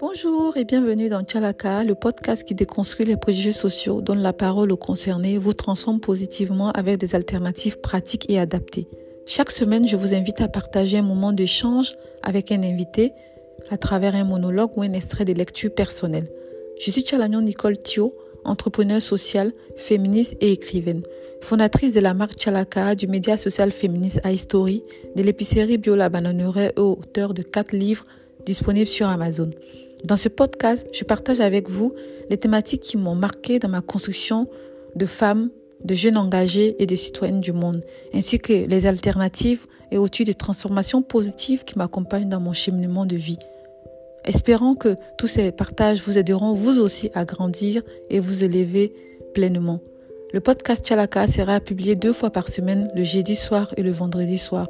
Bonjour et bienvenue dans Tchalaka, le podcast qui déconstruit les préjugés sociaux, donne la parole aux concernés, vous transforme positivement avec des alternatives pratiques et adaptées. Chaque semaine, je vous invite à partager un moment d'échange avec un invité à travers un monologue ou un extrait de lecture personnelle. Je suis Tchalagnon Nicole Thio, entrepreneur sociale, féministe et écrivaine. Fondatrice de la marque Chalaka, du média social féministe iStory, de l'épicerie Bio La et auteur de quatre livres disponibles sur Amazon. Dans ce podcast, je partage avec vous les thématiques qui m'ont marqué dans ma construction de femmes, de jeunes engagés et de citoyennes du monde, ainsi que les alternatives et outils de transformation positive qui m'accompagnent dans mon cheminement de vie. Espérons que tous ces partages vous aideront vous aussi à grandir et vous élever pleinement. Le podcast Chalaka sera publié deux fois par semaine, le jeudi soir et le vendredi soir.